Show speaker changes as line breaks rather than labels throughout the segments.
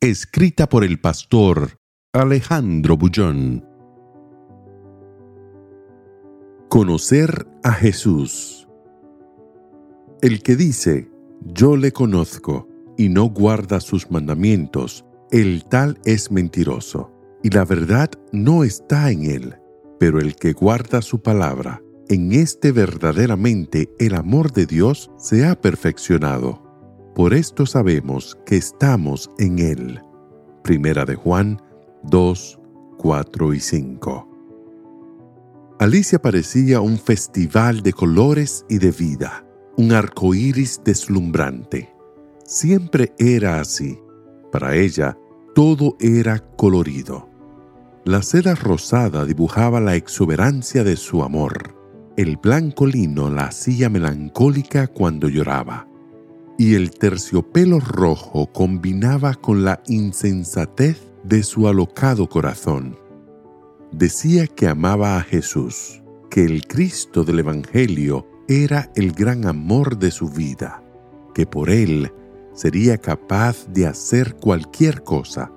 Escrita por el pastor Alejandro Bullón. Conocer a Jesús. El que dice, yo le conozco, y no guarda sus mandamientos, el tal es mentiroso, y la verdad no está en él. Pero el que guarda su palabra, en este verdaderamente el amor de Dios se ha perfeccionado. Por esto sabemos que estamos en Él. Primera de Juan 2, 4 y 5. Alicia parecía un festival de colores y de vida, un arco iris deslumbrante. Siempre era así. Para ella, todo era colorido. La seda rosada dibujaba la exuberancia de su amor. El blanco lino la hacía melancólica cuando lloraba y el terciopelo rojo combinaba con la insensatez de su alocado corazón. Decía que amaba a Jesús, que el Cristo del Evangelio era el gran amor de su vida, que por él sería capaz de hacer cualquier cosa,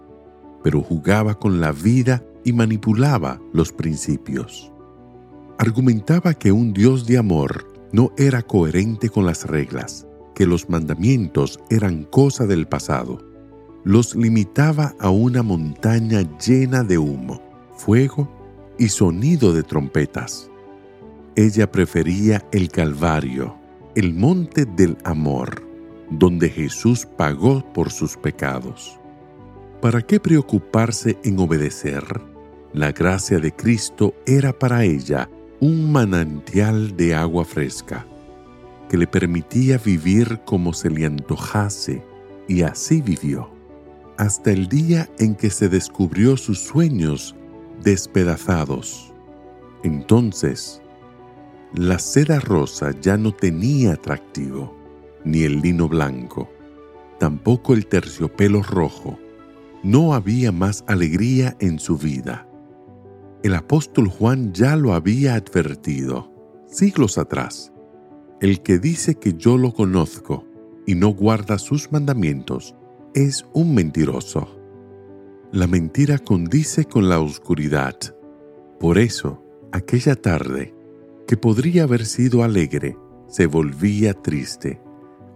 pero jugaba con la vida y manipulaba los principios. Argumentaba que un Dios de amor no era coherente con las reglas, que los mandamientos eran cosa del pasado. Los limitaba a una montaña llena de humo, fuego y sonido de trompetas. Ella prefería el Calvario, el monte del amor, donde Jesús pagó por sus pecados. ¿Para qué preocuparse en obedecer? La gracia de Cristo era para ella un manantial de agua fresca que le permitía vivir como se le antojase, y así vivió, hasta el día en que se descubrió sus sueños despedazados. Entonces, la seda rosa ya no tenía atractivo, ni el lino blanco, tampoco el terciopelo rojo. No había más alegría en su vida. El apóstol Juan ya lo había advertido siglos atrás el que dice que yo lo conozco y no guarda sus mandamientos es un mentiroso. La mentira condice con la oscuridad. Por eso, aquella tarde, que podría haber sido alegre, se volvía triste,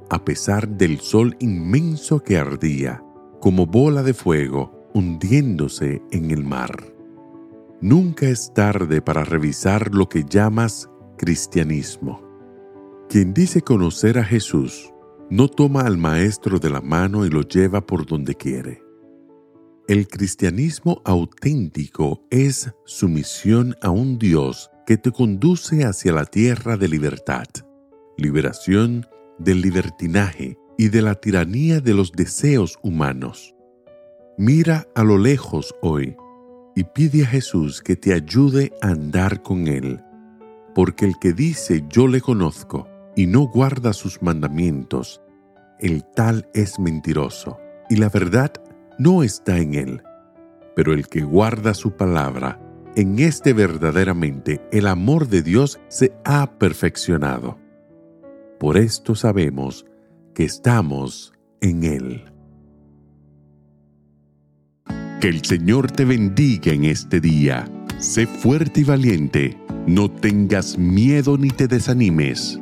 a pesar del sol inmenso que ardía, como bola de fuego hundiéndose en el mar. Nunca es tarde para revisar lo que llamas cristianismo. Quien dice conocer a Jesús no toma al Maestro de la mano y lo lleva por donde quiere. El cristianismo auténtico es sumisión a un Dios que te conduce hacia la tierra de libertad, liberación del libertinaje y de la tiranía de los deseos humanos. Mira a lo lejos hoy y pide a Jesús que te ayude a andar con Él, porque el que dice yo le conozco, y no guarda sus mandamientos, el tal es mentiroso, y la verdad no está en él. Pero el que guarda su palabra, en este verdaderamente el amor de Dios se ha perfeccionado. Por esto sabemos que estamos en Él. Que el Señor te bendiga en este día. Sé fuerte y valiente. No tengas miedo ni te desanimes